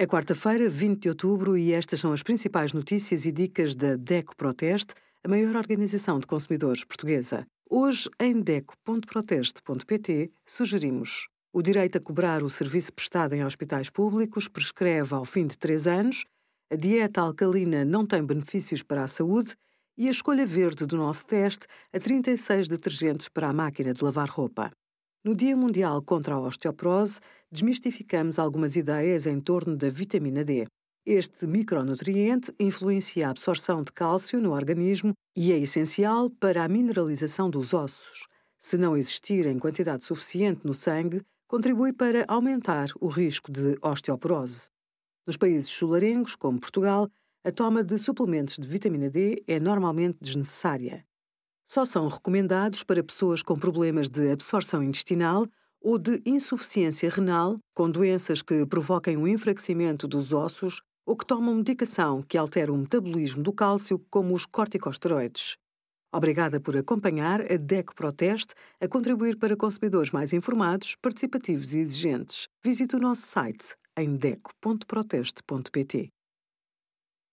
É quarta-feira, 20 de outubro, e estas são as principais notícias e dicas da DECO Proteste, a maior organização de consumidores portuguesa. Hoje, em DECO.proteste.pt, sugerimos o direito a cobrar o serviço prestado em hospitais públicos prescreve ao fim de três anos, a dieta alcalina não tem benefícios para a saúde e a escolha verde do nosso teste a 36 detergentes para a máquina de lavar roupa. No Dia Mundial contra a Osteoporose, desmistificamos algumas ideias em torno da vitamina D. Este micronutriente influencia a absorção de cálcio no organismo e é essencial para a mineralização dos ossos. Se não existir em quantidade suficiente no sangue, contribui para aumentar o risco de osteoporose. Nos países solarengos, como Portugal, a toma de suplementos de vitamina D é normalmente desnecessária só são recomendados para pessoas com problemas de absorção intestinal ou de insuficiência renal, com doenças que provoquem o enfraquecimento dos ossos ou que tomam medicação que altera o metabolismo do cálcio, como os corticosteroides. Obrigada por acompanhar a DECO Proteste a contribuir para consumidores mais informados, participativos e exigentes. Visite o nosso site em deco.proteste.pt.